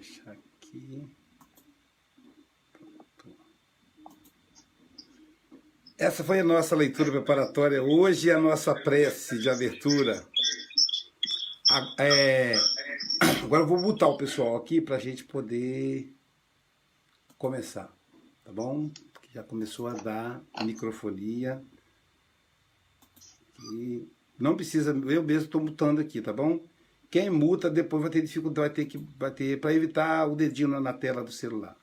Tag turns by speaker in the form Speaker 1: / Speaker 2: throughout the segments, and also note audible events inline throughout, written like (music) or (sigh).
Speaker 1: fechar aqui. Pronto. Essa foi a nossa leitura preparatória. Hoje a nossa prece de abertura. É... (coughs) Agora eu vou botar o pessoal aqui para a gente poder começar, tá bom? Já começou a dar microfonia. E não precisa, eu mesmo estou mutando aqui, tá bom? Quem muta depois vai ter dificuldade, vai ter que bater para evitar o dedinho na tela do celular.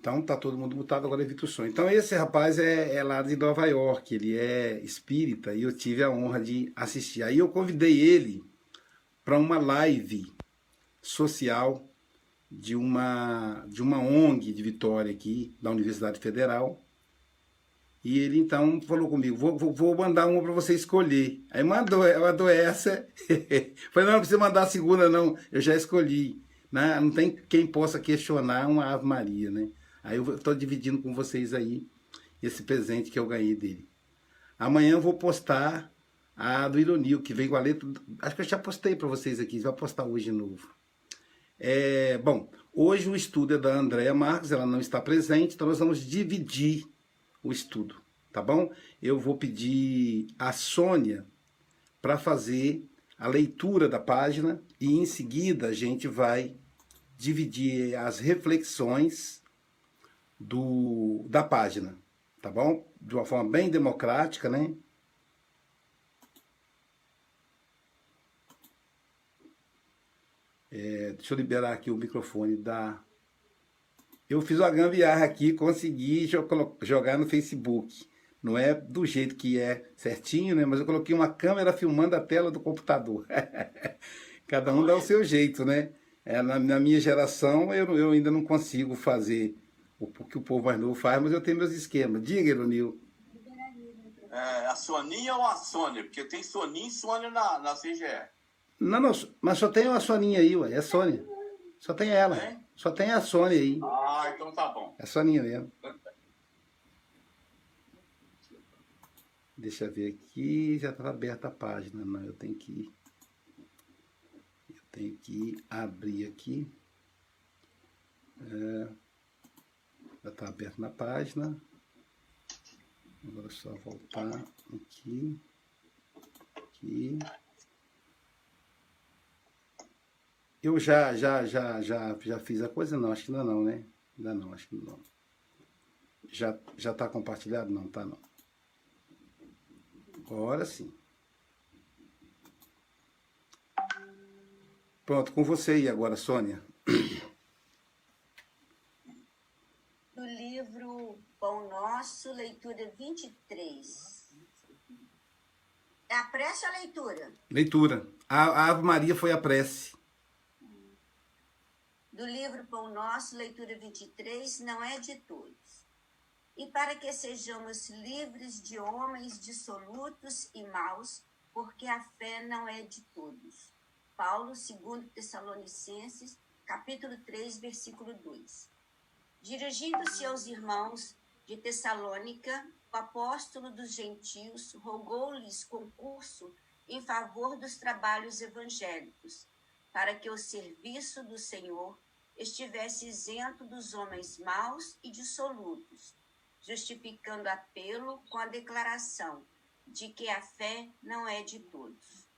Speaker 1: Então tá todo mundo mutado, agora evita o som. Então esse rapaz é, é, lá de Nova York, ele é espírita e eu tive a honra de assistir. Aí eu convidei ele para uma live social de uma, de uma ONG de Vitória aqui, da Universidade Federal. E ele então falou comigo, vou, vou, vou mandar uma para você escolher. Aí mandou, mandou essa. (laughs) Falei, não, não precisa mandar a segunda não, eu já escolhi. Né? Não tem quem possa questionar uma Ave Maria, né? Aí eu estou dividindo com vocês aí esse presente que eu ganhei dele. Amanhã eu vou postar a do Ironil, que veio com a letra. Acho que eu já postei para vocês aqui, vai postar hoje de novo. É, bom, hoje o estudo é da Andréa Marques, ela não está presente, então nós vamos dividir o estudo, tá bom? Eu vou pedir a Sônia para fazer a leitura da página e em seguida a gente vai dividir as reflexões do, da página, tá bom? De uma forma bem democrática, né? É, deixa eu liberar aqui o microfone da. Eu fiz uma gambiarra aqui, consegui jogar no Facebook. Não é do jeito que é certinho, né? Mas eu coloquei uma câmera filmando a tela do computador. (laughs) Cada um dá o seu jeito, né? É, na, na, minha geração, eu, eu ainda não consigo fazer o que o povo mais novo faz, mas eu tenho meus esquemas. Diga, Ironil.
Speaker 2: É, a Soninha ou a Sônia? Porque tem Soninha e Sônia na, na CGE.
Speaker 1: Não, não, mas só tem a Soninha aí, ué. É a Sônia. Só tem ela. É? Só tem a Sônia aí.
Speaker 2: Ah, então tá bom.
Speaker 1: É a Soninha mesmo. Deixa eu ver aqui. Já está aberta a página. Não, eu tenho que. Eu tenho que abrir aqui. É, já está aberto na página. Agora é só voltar aqui. Aqui. Eu já, já, já, já, já fiz a coisa? Não, acho que ainda não, né? Ainda não, acho que não. Já, já está compartilhado? Não, tá não. Agora sim. Pronto, com você aí agora, Sônia.
Speaker 3: Do livro Pão Nosso, leitura 23. É a prece ou a leitura?
Speaker 1: Leitura. A, a Ave Maria foi a prece
Speaker 3: do livro Pão Nosso, leitura 23, não é de todos. E para que sejamos livres de homens dissolutos e maus, porque a fé não é de todos. Paulo, 2 Tessalonicenses, capítulo 3, versículo 2. Dirigindo-se aos irmãos de Tessalônica, o apóstolo dos gentios rogou-lhes concurso em favor dos trabalhos evangélicos, para que o serviço do Senhor estivesse isento dos homens maus e dissolutos, justificando apelo com a declaração de que a fé não é de todos.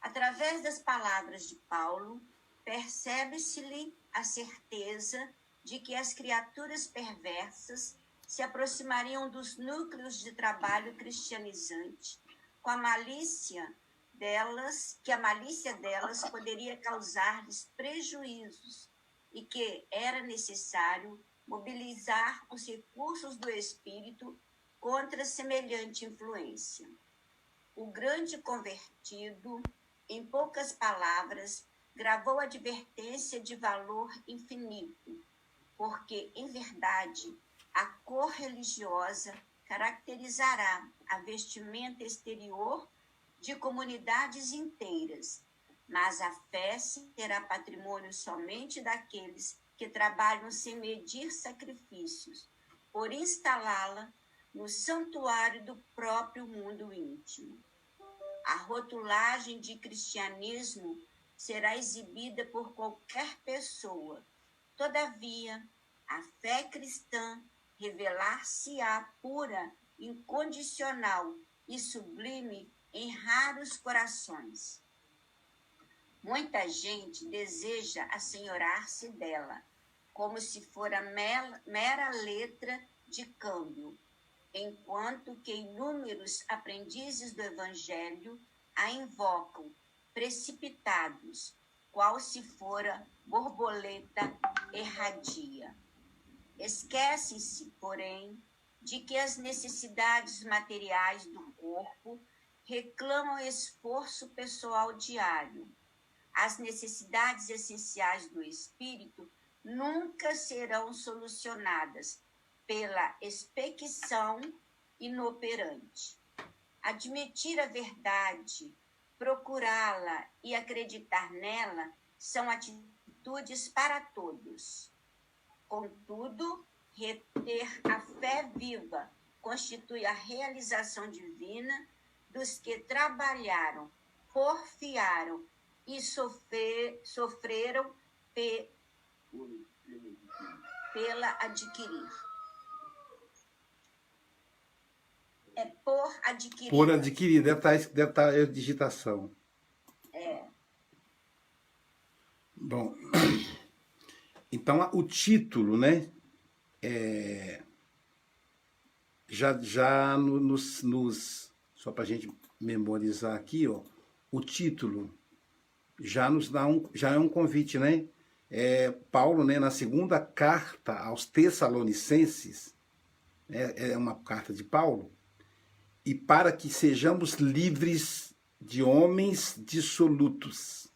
Speaker 3: Através das palavras de Paulo, percebe-se-lhe a certeza de que as criaturas perversas se aproximariam dos núcleos de trabalho cristianizante com a malícia delas, que a malícia delas poderia causar-lhes prejuízos e que era necessário mobilizar os recursos do espírito contra semelhante influência. O grande convertido, em poucas palavras, gravou advertência de valor infinito, porque, em verdade, a cor religiosa caracterizará a vestimenta exterior de comunidades inteiras mas a fé será patrimônio somente daqueles que trabalham sem medir sacrifícios, por instalá-la no santuário do próprio mundo íntimo. A rotulagem de cristianismo será exibida por qualquer pessoa. Todavia, a fé cristã revelar-se-á pura, incondicional e sublime em raros corações. Muita gente deseja assenhorar-se dela, como se fora mera letra de câmbio, enquanto que inúmeros aprendizes do Evangelho a invocam precipitados, qual se fora borboleta erradia. Esquece-se, porém, de que as necessidades materiais do corpo reclamam esforço pessoal diário. As necessidades essenciais do espírito nunca serão solucionadas pela expectação inoperante. Admitir a verdade procurá-la e acreditar nela são atitudes para todos. Contudo, reter a fé viva constitui a realização divina dos que trabalharam, porfiaram e sofrer, sofreram pe, pela adquirir. É por adquirir.
Speaker 1: Por adquirir, deve estar, deve estar a digitação.
Speaker 3: É.
Speaker 1: Bom, (clears throat) então o título, né? É, já já nos, nos só para a gente memorizar aqui, ó, o título já nos dá um, já é um convite, né? É, Paulo, né, na segunda carta aos Tessalonicenses, é, é uma carta de Paulo, e para que sejamos livres de homens dissolutos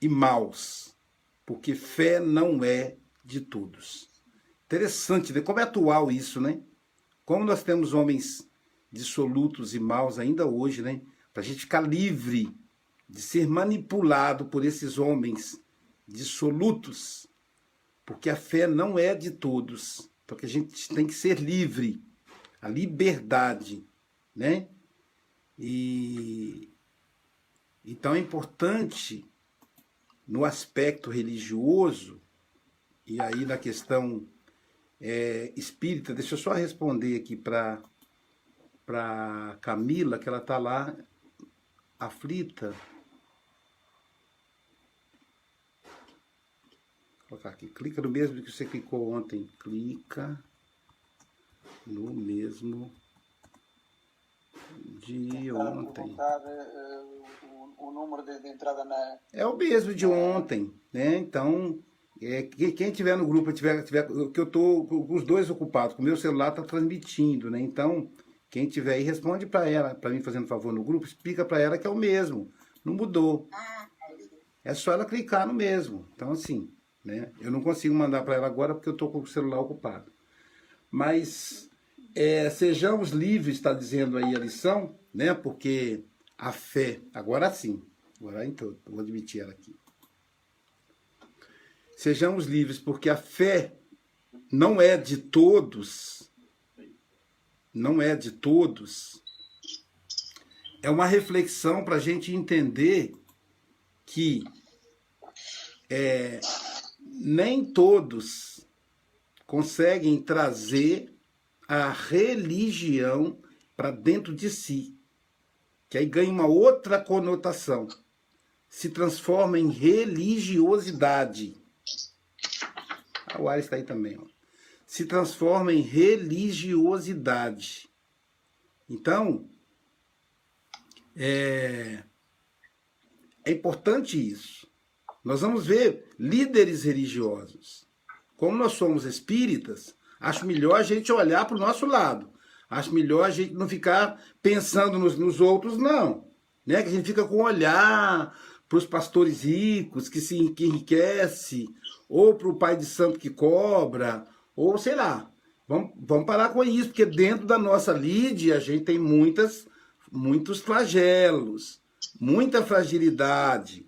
Speaker 1: e maus, porque fé não é de todos. Interessante, né? Como é atual isso, né? Como nós temos homens dissolutos e maus ainda hoje, né? Para a gente ficar livre de ser manipulado por esses homens dissolutos, porque a fé não é de todos, porque a gente tem que ser livre, a liberdade né? E então é importante no aspecto religioso e aí na questão é, espírita, deixa eu só responder aqui para para Camila que ela está lá aflita. Colocar aqui, clica no mesmo que você clicou ontem, clica no mesmo de ontem.
Speaker 4: Eh, o, número de, entrada na.
Speaker 1: É o mesmo de ontem, né? Então, é, quem tiver no grupo, tiver, tiver que eu tô com os dois ocupados, com o meu celular tá transmitindo, né? Então, quem tiver aí, responde para ela, para mim fazendo favor no grupo, explica para ela que é o mesmo, não mudou. É só ela clicar no mesmo. Então, assim, né? Eu não consigo mandar para ela agora porque eu tô com o celular ocupado. Mas é, sejamos livres, está dizendo aí a lição, né? Porque a fé, agora sim, agora então, vou admitir ela aqui. Sejamos livres, porque a fé não é de todos, não é de todos. É uma reflexão para a gente entender que é, nem todos conseguem trazer a religião para dentro de si, que aí ganha uma outra conotação, se transforma em religiosidade. Ah, o Ares está aí também. Ó. Se transforma em religiosidade. Então, é, é importante isso. Nós vamos ver líderes religiosos. Como nós somos espíritas, Acho melhor a gente olhar para o nosso lado. Acho melhor a gente não ficar pensando nos, nos outros, não. Né? Que a gente fica com olhar para os pastores ricos que se que enriquece, ou para o pai de santo que cobra, ou sei lá. Vamos, vamos parar com isso, porque dentro da nossa lide a gente tem muitas, muitos flagelos, muita fragilidade.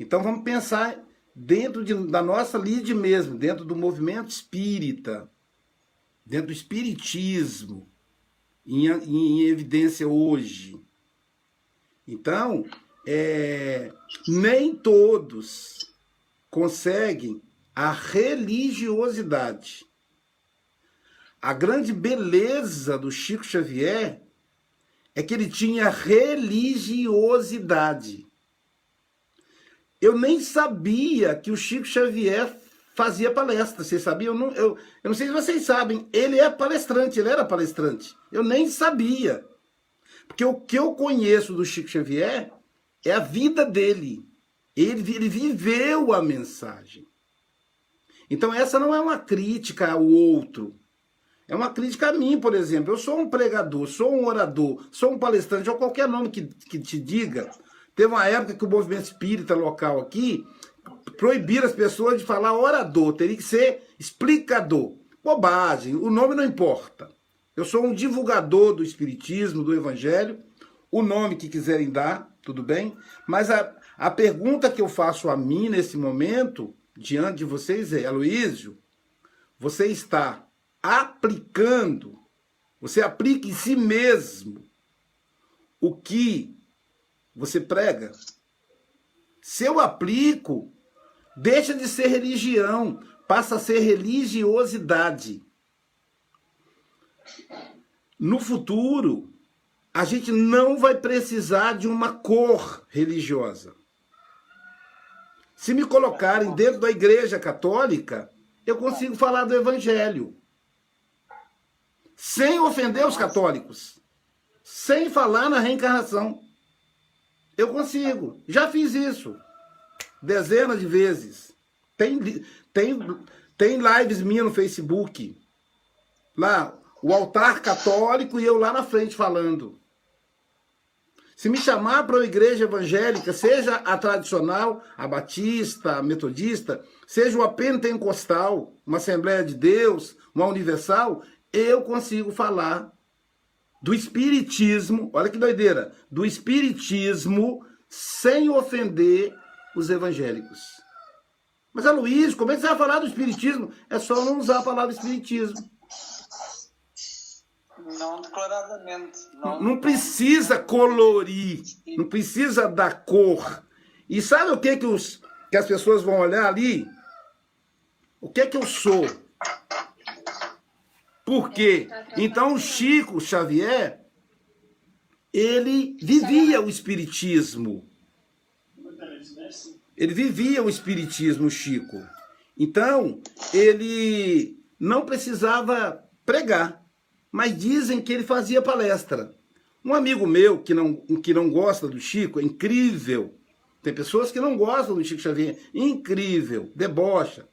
Speaker 1: Então vamos pensar dentro de, da nossa lide mesmo, dentro do movimento espírita dentro do espiritismo, em, em evidência hoje. Então, é, nem todos conseguem a religiosidade. A grande beleza do Chico Xavier é que ele tinha religiosidade. Eu nem sabia que o Chico Xavier fazia palestra. Vocês sabiam? Eu não, eu, eu não sei se vocês sabem. Ele é palestrante, ele era palestrante. Eu nem sabia. Porque o que eu conheço do Chico Xavier é a vida dele. Ele, ele viveu a mensagem. Então, essa não é uma crítica ao outro. É uma crítica a mim, por exemplo. Eu sou um pregador, sou um orador, sou um palestrante, ou qualquer nome que, que te diga. Teve uma época que o movimento espírita local aqui proibir as pessoas de falar orador, teria que ser explicador. Bobagem, o nome não importa. Eu sou um divulgador do espiritismo, do evangelho, o nome que quiserem dar, tudo bem? Mas a, a pergunta que eu faço a mim nesse momento, diante de vocês, é: Aloísio, você está aplicando, você aplica em si mesmo o que você prega? Se eu aplico, deixa de ser religião, passa a ser religiosidade. No futuro, a gente não vai precisar de uma cor religiosa. Se me colocarem dentro da igreja católica, eu consigo falar do evangelho. Sem ofender os católicos. Sem falar na reencarnação. Eu consigo. Já fiz isso. Dezenas de vezes. Tem, tem, tem lives minhas no Facebook. Lá, o altar católico e eu lá na frente falando. Se me chamar para uma igreja evangélica, seja a tradicional, a batista, a metodista, seja uma pentecostal, uma Assembleia de Deus, uma universal, eu consigo falar do espiritismo, olha que doideira, do espiritismo sem ofender os evangélicos. Mas é Luiz, como é que você vai falar do espiritismo? É só não usar a palavra espiritismo.
Speaker 4: Não declaradamente. Não,
Speaker 1: não precisa colorir, não precisa dar cor. E sabe o que que, os, que as pessoas vão olhar ali? O que que eu sou? Por quê? Então, Chico Xavier, ele vivia o espiritismo. Ele vivia o espiritismo, Chico. Então, ele não precisava pregar, mas dizem que ele fazia palestra. Um amigo meu que não, que não gosta do Chico, é incrível. Tem pessoas que não gostam do Chico Xavier, incrível, debocha.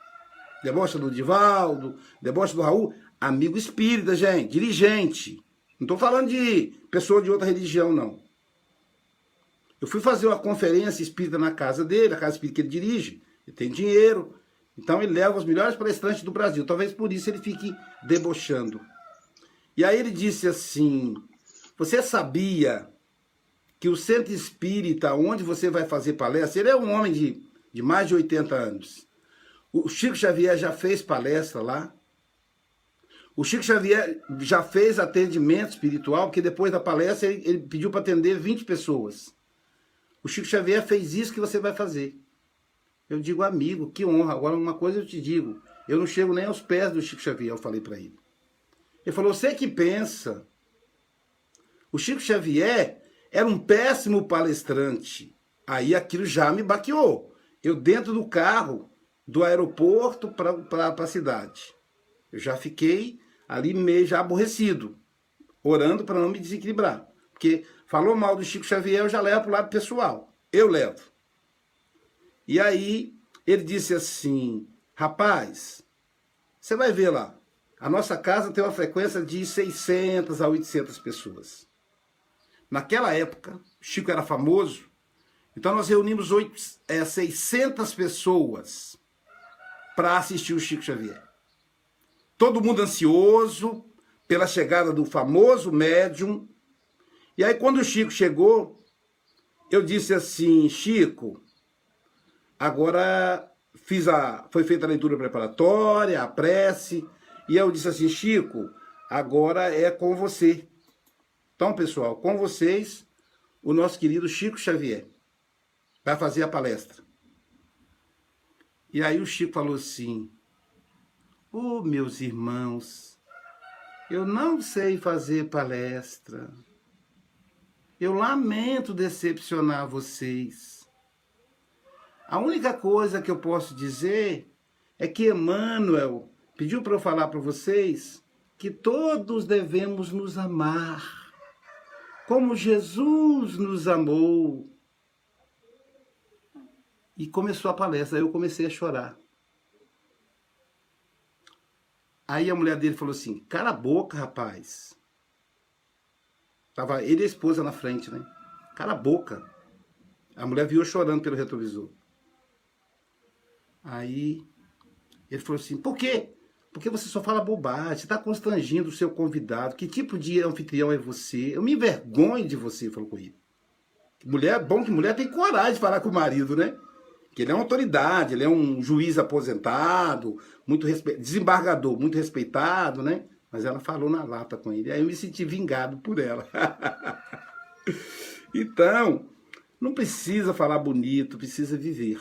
Speaker 1: Debocha do Divaldo, debocha do Raul amigo espírita, gente, dirigente. Não estou falando de pessoa de outra religião, não. Eu fui fazer uma conferência espírita na casa dele, a casa espírita que ele dirige. Ele tem dinheiro. Então ele leva os melhores palestrantes do Brasil. Talvez por isso ele fique debochando. E aí ele disse assim: Você sabia que o centro espírita, onde você vai fazer palestra, ele é um homem de, de mais de 80 anos. O Chico Xavier já fez palestra lá. O Chico Xavier já fez atendimento espiritual, porque depois da palestra ele, ele pediu para atender 20 pessoas. O Chico Xavier fez isso que você vai fazer. Eu digo, amigo, que honra. Agora, uma coisa eu te digo: eu não chego nem aos pés do Chico Xavier, eu falei para ele. Ele falou: você que pensa. O Chico Xavier era um péssimo palestrante. Aí aquilo já me baqueou. Eu dentro do carro, do aeroporto para a cidade. Eu já fiquei ali meio já aborrecido, orando para não me desequilibrar. Porque falou mal do Chico Xavier, eu já levo para o lado pessoal. Eu levo. E aí ele disse assim: rapaz, você vai ver lá, a nossa casa tem uma frequência de 600 a 800 pessoas. Naquela época, Chico era famoso, então nós reunimos 8, é, 600 pessoas para assistir o Chico Xavier. Todo mundo ansioso pela chegada do famoso médium. E aí, quando o Chico chegou, eu disse assim: Chico, agora fiz a, foi feita a leitura preparatória, a prece, e eu disse assim: Chico, agora é com você. Então, pessoal, com vocês, o nosso querido Chico Xavier. para fazer a palestra. E aí o Chico falou assim: oh, meus irmãos, eu não sei fazer palestra. Eu lamento decepcionar vocês. A única coisa que eu posso dizer é que Emmanuel pediu para eu falar para vocês que todos devemos nos amar, como Jesus nos amou. E começou a palestra, eu comecei a chorar. Aí a mulher dele falou assim: Cala a boca, rapaz. Tava ele e a esposa na frente, né? Cala a boca. A mulher viu chorando pelo retrovisor. Aí ele falou assim: Por quê? Porque você só fala bobagem, você está constrangindo o seu convidado. Que tipo de anfitrião é você? Eu me envergonho de você, falou com ele. Mulher, bom que mulher tem coragem de falar com o marido, né? Que ele é uma autoridade, ele é um juiz aposentado, muito respe... desembargador, muito respeitado, né? Mas ela falou na lata com ele. Aí eu me senti vingado por ela. (laughs) então, não precisa falar bonito, precisa viver.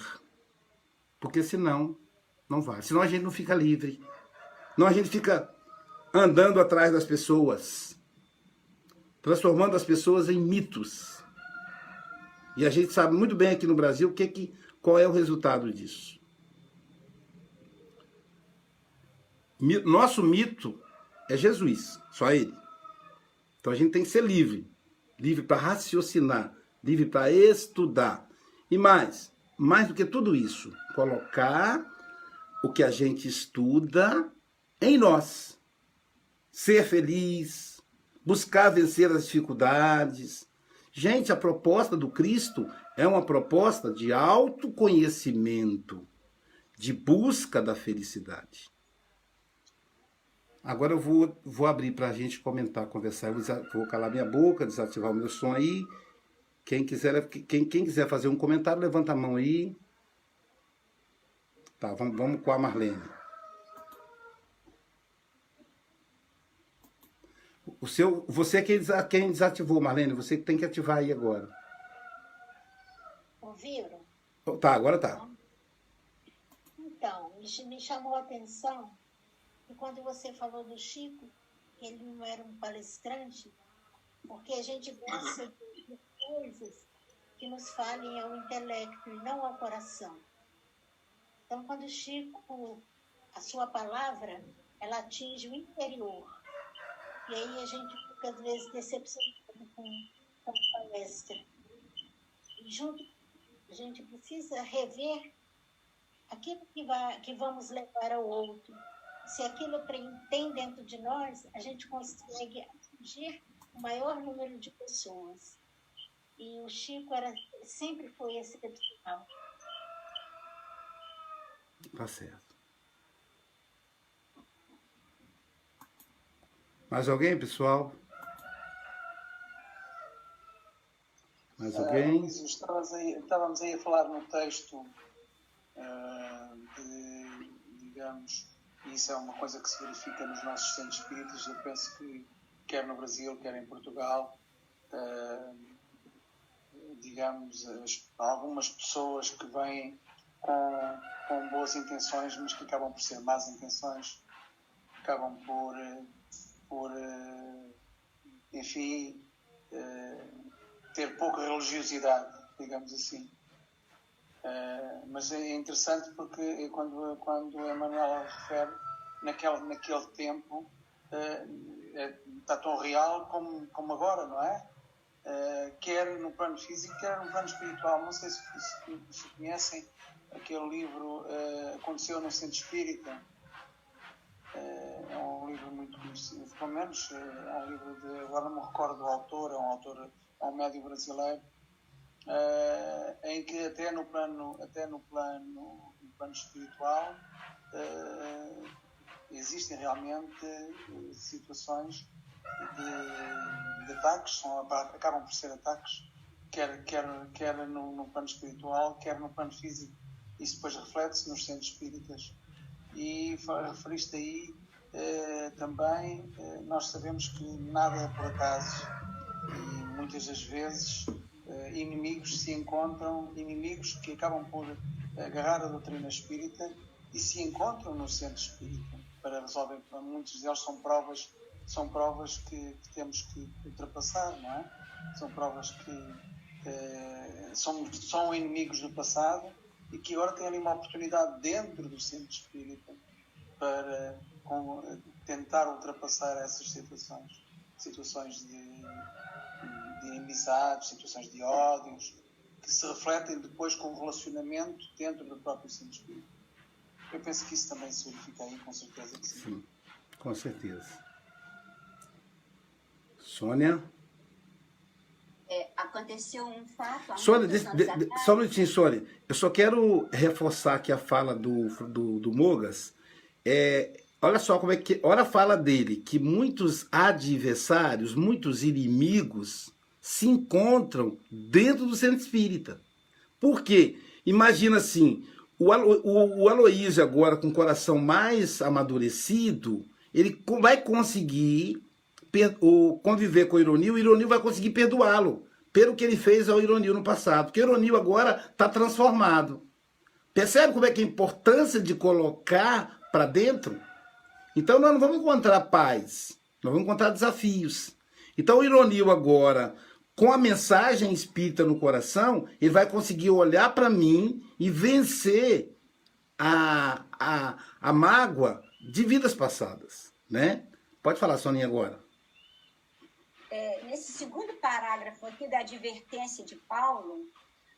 Speaker 1: Porque senão, não vai. Senão a gente não fica livre. Não a gente fica andando atrás das pessoas, transformando as pessoas em mitos. E a gente sabe muito bem aqui no Brasil que que, qual é o resultado disso. Nosso mito é Jesus, só ele. Então a gente tem que ser livre, livre para raciocinar, livre para estudar. E mais, mais do que tudo isso, colocar o que a gente estuda em nós. Ser feliz, buscar vencer as dificuldades. Gente, a proposta do Cristo é uma proposta de autoconhecimento, de busca da felicidade. Agora eu vou, vou abrir para a gente comentar, conversar. Eu vou calar minha boca, desativar o meu som aí. Quem quiser, quem, quem quiser fazer um comentário, levanta a mão aí. Tá, vamos, vamos com a Marlene. O seu, você é quem, quem desativou, Marlene. Você tem que ativar aí agora.
Speaker 5: Ouviram?
Speaker 1: Tá, agora tá.
Speaker 5: Então, me chamou a atenção e quando você falou do Chico, que ele não era um palestrante, porque a gente gosta de coisas que nos falem ao intelecto e não ao coração. Então, quando o Chico, a sua palavra, ela atinge o interior. E aí a gente fica, às vezes, decepcionado com, com a palestra. E junto, a gente precisa rever aquilo que, vai, que vamos levar ao outro se aquilo tem dentro de nós, a gente consegue atingir o maior número de pessoas. E o Chico era, sempre foi excepcional.
Speaker 1: Tá certo. Mais alguém, pessoal? Mais é, alguém? Uh,
Speaker 4: estávamos, aí, estávamos aí a falar no texto uh, de, digamos, isso é uma coisa que se verifica nos nossos centros espíritas. Eu penso que, quer no Brasil, quer em Portugal, uh, digamos, as, algumas pessoas que vêm com, com, boas intenções, mas que acabam por ser más intenções, acabam por, por enfim, ter pouca religiosidade, digamos assim. Uh, mas é interessante porque quando, quando Emmanuel refere, naquele, naquele tempo uh, está tão real como, como agora, não é? Uh, quer no plano físico, quer no plano espiritual. Não sei se, se, se conhecem aquele livro Aconteceu no Centro Espírita. é um livro muito conhecido, pelo menos é um livro de. Agora não me recordo do autor, é um autor, um médio brasileiro uh, em que até no plano, até no plano, no plano espiritual uh, existem realmente eh, situações de, de, ataques, são, acabam por ser ataques, quer, quer, quer no, no plano espiritual, quer no plano físico. Isso depois reflete-se nos centros espíritas. E referiste aí também, nós sabemos que nada é por acaso e muitas das vezes uh, inimigos se encontram, inimigos que acabam por agarrar a doutrina espírita e se encontram no centro espírita para resolver. Muitos deles são provas, são provas que, que temos que ultrapassar, não é? São provas que uh, são, são inimigos do passado e que agora têm ali uma oportunidade dentro do centro espírita para com, tentar ultrapassar essas situações, situações de, de amizades, situações de ódios, que se refletem depois com o relacionamento dentro do próprio centro espírita. Eu penso que isso também se verifica aí, com certeza que sim. Sim,
Speaker 1: com certeza. Sônia?
Speaker 3: É, aconteceu um fato.
Speaker 1: Sônia, de, de, de, só um minutinho, Sônia. Eu só quero reforçar aqui a fala do, do, do Mogas. É, olha só como é que. Olha a fala dele, que muitos adversários, muitos inimigos se encontram dentro do centro espírita. Por quê? Imagina assim, o, o, o Aloísio agora com o coração mais amadurecido, ele vai conseguir o, conviver com o Ironil, o Ironil vai conseguir perdoá-lo pelo que ele fez ao Ironil no passado. Porque o Ironil agora está transformado. Percebe como é que é a importância de colocar para dentro? Então nós não vamos encontrar paz, nós vamos encontrar desafios. Então o Ironil agora, com a mensagem espírita no coração, ele vai conseguir olhar para mim e vencer a, a, a mágoa de vidas passadas, né? Pode falar, Soninha, agora
Speaker 3: é, nesse segundo parágrafo aqui da advertência de Paulo,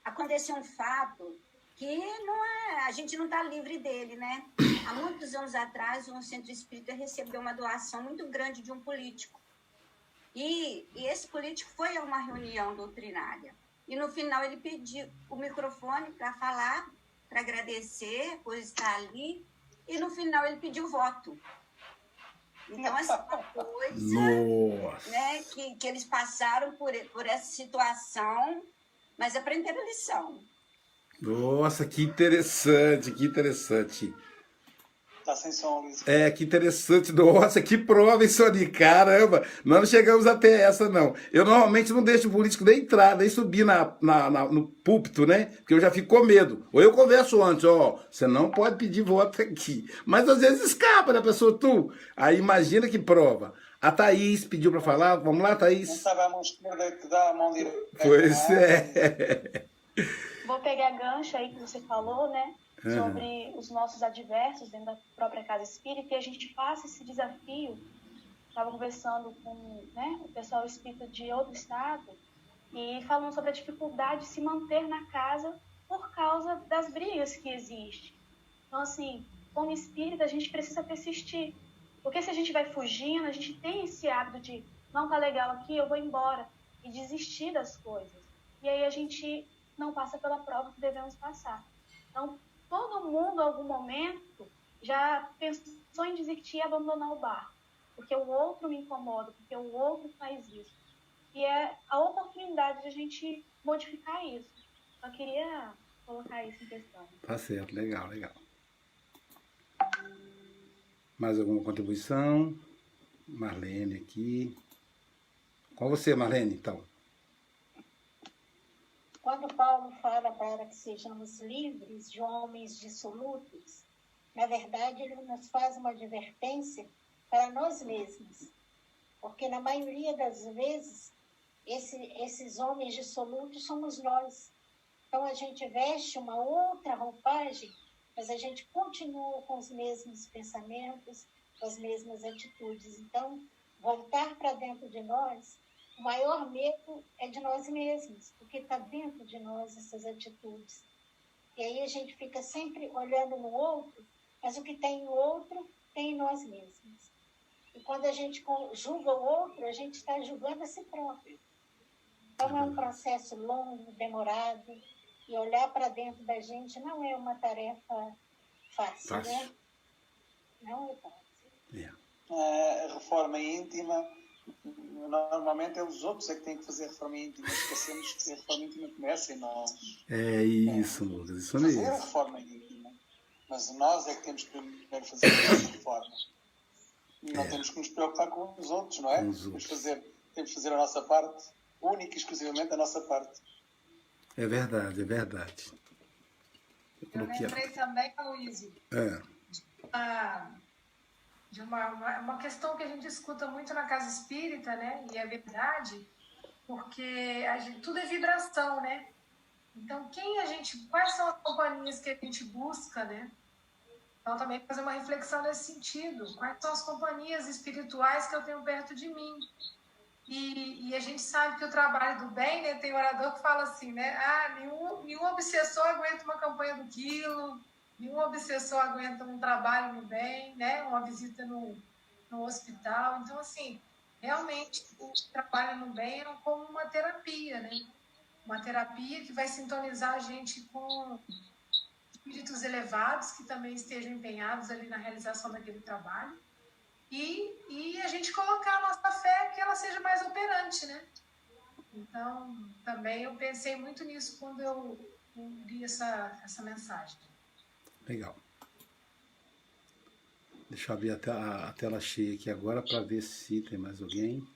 Speaker 3: aconteceu um fato que não é, a gente não está livre dele, né? Há muitos anos atrás, um centro espírita recebeu uma doação muito grande de um político. E, e esse político foi a uma reunião doutrinária. E no final ele pediu o microfone para falar, para agradecer por estar ali. E no final ele pediu voto. Então, essa coisa né, que, que eles passaram por, por essa situação, mas aprenderam a lição.
Speaker 1: Nossa, que interessante, que interessante.
Speaker 4: Tá sem som, Luiz.
Speaker 1: É, que interessante. Nossa, que prova isso ali. Caramba, nós não chegamos até essa, não. Eu normalmente não deixo o político nem entrar, nem subir na, na, na, no púlpito, né? Porque eu já fico com medo. Ou eu converso antes, ó, você não pode pedir voto aqui. Mas às vezes escapa da pessoa, tu. Aí imagina que prova. A Thaís pediu para falar. Vamos lá, Thaís.
Speaker 4: Não sabe a mão esquerda que dá a mão direita.
Speaker 1: Pois é.
Speaker 6: Vou pegar gancho aí que você falou, né? Sobre os nossos adversos dentro da própria casa espírita e a gente passa esse desafio. Estava conversando com né, o pessoal espírita de outro estado e falando sobre a dificuldade de se manter na casa por causa das brigas que existem. Então, assim, como espírita, a gente precisa persistir. Porque se a gente vai fugindo, a gente tem esse hábito de não tá legal aqui, eu vou embora e desistir das coisas. E aí a gente não passa pela prova que devemos passar. Então, todo mundo, em algum momento, já pensou em desistir e abandonar o barco. Porque o outro me incomoda, porque o outro faz isso. E é a oportunidade de a gente modificar isso. Só queria colocar isso em questão.
Speaker 1: Tá certo, legal, legal. Mais alguma contribuição? Marlene aqui. Com você, Marlene, então.
Speaker 5: Quando Paulo fala para que sejamos livres de homens dissolutos, na verdade ele nos faz uma advertência para nós mesmos. Porque na maioria das vezes, esse, esses homens dissolutos somos nós. Então a gente veste uma outra roupagem, mas a gente continua com os mesmos pensamentos, com as mesmas atitudes. Então, voltar para dentro de nós o maior medo é de nós mesmos, porque está dentro de nós essas atitudes. E aí a gente fica sempre olhando no outro, mas o que tem no outro tem em nós mesmos. E quando a gente julga o outro, a gente está julgando a si próprio. Então é um processo longo, demorado, e olhar para dentro da gente não é uma tarefa fácil, fácil. né? Não é fácil.
Speaker 4: Yeah. É, a reforma íntima normalmente é os outros é que têm que fazer a reforma íntima. Esquecemos que a reforma íntima começa em nós.
Speaker 1: É isso, é, Lucas, isso
Speaker 4: mesmo. Fazer a reforma íntima. Mas nós é que temos que primeiro fazer a reforma. (coughs) E não é. temos que nos preocupar com os outros, não é? Temos, fazer, temos que fazer a nossa parte, única e exclusivamente a nossa parte.
Speaker 1: É verdade, é verdade.
Speaker 7: Eu, eu lembrei também, Luiz,
Speaker 1: é.
Speaker 7: de, uma, de uma, uma questão que a gente escuta muito na casa espírita, né? E é verdade, porque a gente, tudo é vibração, né? Então, quem a gente, quais são as companhias que a gente busca, né? Então, também fazer uma reflexão nesse sentido. Quais são as companhias espirituais que eu tenho perto de mim? E, e, a gente sabe que o trabalho do bem, né? Tem orador que fala assim, né? Ah, nenhum, nenhum obsessor aguenta uma campanha do quilo, nenhum obsessor aguenta um trabalho no bem, né? Uma visita no, no hospital. Então, assim, realmente o trabalho no bem é como uma terapia, né? Uma terapia que vai sintonizar a gente com espíritos elevados que também estejam empenhados ali na realização daquele trabalho e, e a gente colocar a nossa fé que ela seja mais operante, né? Então, também eu pensei muito nisso quando eu li essa, essa mensagem.
Speaker 1: Legal. Deixa eu abrir a, tela cheia aqui agora para ver se tem mais alguém.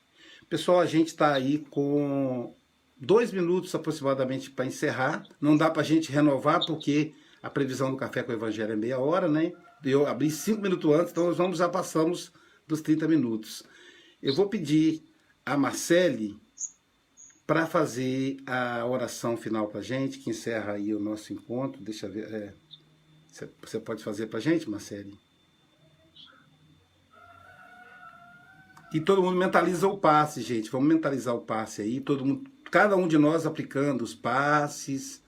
Speaker 1: Pessoal, a gente está aí com dois minutos aproximadamente para encerrar. Não dá para a gente renovar porque a previsão do Café com o Evangelho é meia hora, né? Eu abri cinco minutos antes, então nós vamos, já passamos dos 30 minutos. Eu vou pedir a Marcele para fazer a oração final para a gente, que encerra aí o nosso encontro. Deixa eu ver. É, você pode fazer para gente, Marcele? E todo mundo mentaliza o passe, gente. Vamos mentalizar o passe aí. Todo mundo, cada um de nós aplicando os passes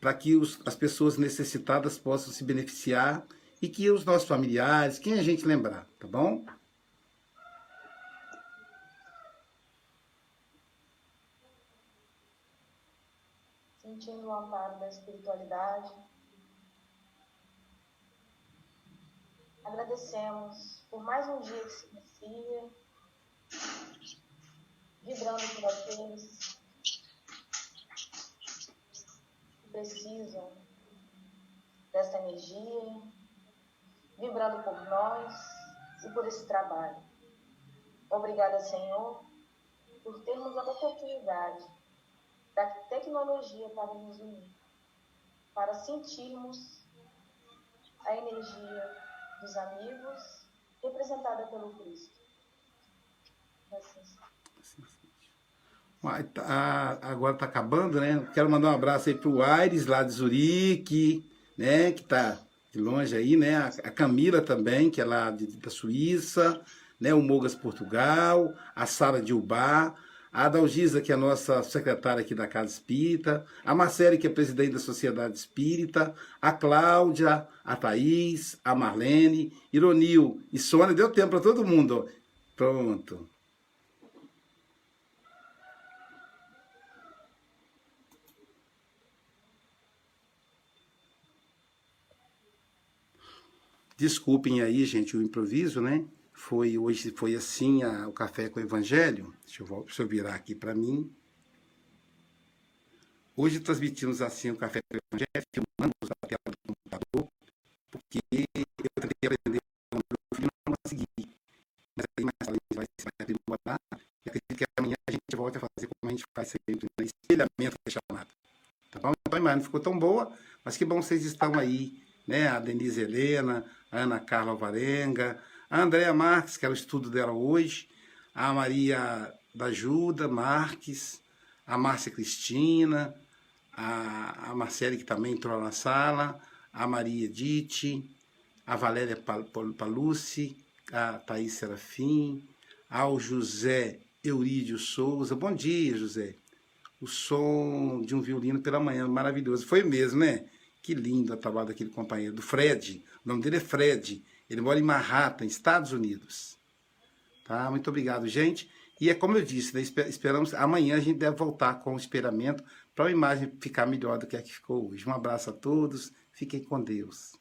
Speaker 1: para que os, as pessoas necessitadas possam se beneficiar e que os nossos familiares, quem a gente lembrar, tá bom?
Speaker 6: sentindo o amparo da espiritualidade. Agradecemos por mais um dia que se inicia, vibrando por aqueles que precisam dessa energia, vibrando por nós e por esse trabalho. Obrigada, Senhor, por termos a oportunidade da tecnologia para nos unir, para sentirmos a energia dos amigos representada pelo Cristo.
Speaker 1: Tá, agora está acabando, né? Quero mandar um abraço aí para o Aires, lá de Zurique, né? Que está de longe aí, né? A Camila também, que é lá de, da Suíça, né? O Mogas Portugal, a Sara de Ubá, a Adalgisa, que é a nossa secretária aqui da Casa Espírita, a Marcele, que é presidente da Sociedade Espírita, a Cláudia, a Thaís, a Marlene, Ironil e Sônia. Deu tempo para todo mundo. Pronto. Desculpem aí, gente, o improviso, né? Foi hoje foi assim a, o café com o evangelho. Deixa eu, deixa eu virar aqui para mim. Hoje transmitimos assim o café com o evangelho, filmamos a tela do computador, porque eu tentei aprender o meu filho não consegui. Mas aí mais tarde vai se aprimorar. E acredito que amanhã a gente volta a fazer como a gente faz sempre, né? espelhamento que é chamado. Tá bom? Então a imagem ficou tão boa, mas que bom vocês estão aí, né? A Denise Helena, a Ana Carla Alvarenga, a Andréa Marques, que era o estudo dela hoje, a Maria da Juda Marques, a Márcia Cristina, a, a Marcele, que também entrou na sala, a Maria Dite, a Valéria Palucci, a Thaís Serafim, ao José Eurídio Souza. Bom dia, José. O som de um violino pela manhã, maravilhoso. Foi mesmo, né? Que lindo a trabalho daquele companheiro, do Fred. O nome dele é Fred. Ele mora em Manhattan, Estados Unidos. Tá? Muito obrigado, gente. E é como eu disse, né? esperamos amanhã a gente deve voltar com o esperamento para a imagem ficar melhor do que a que ficou hoje. Um abraço a todos, fiquem com Deus.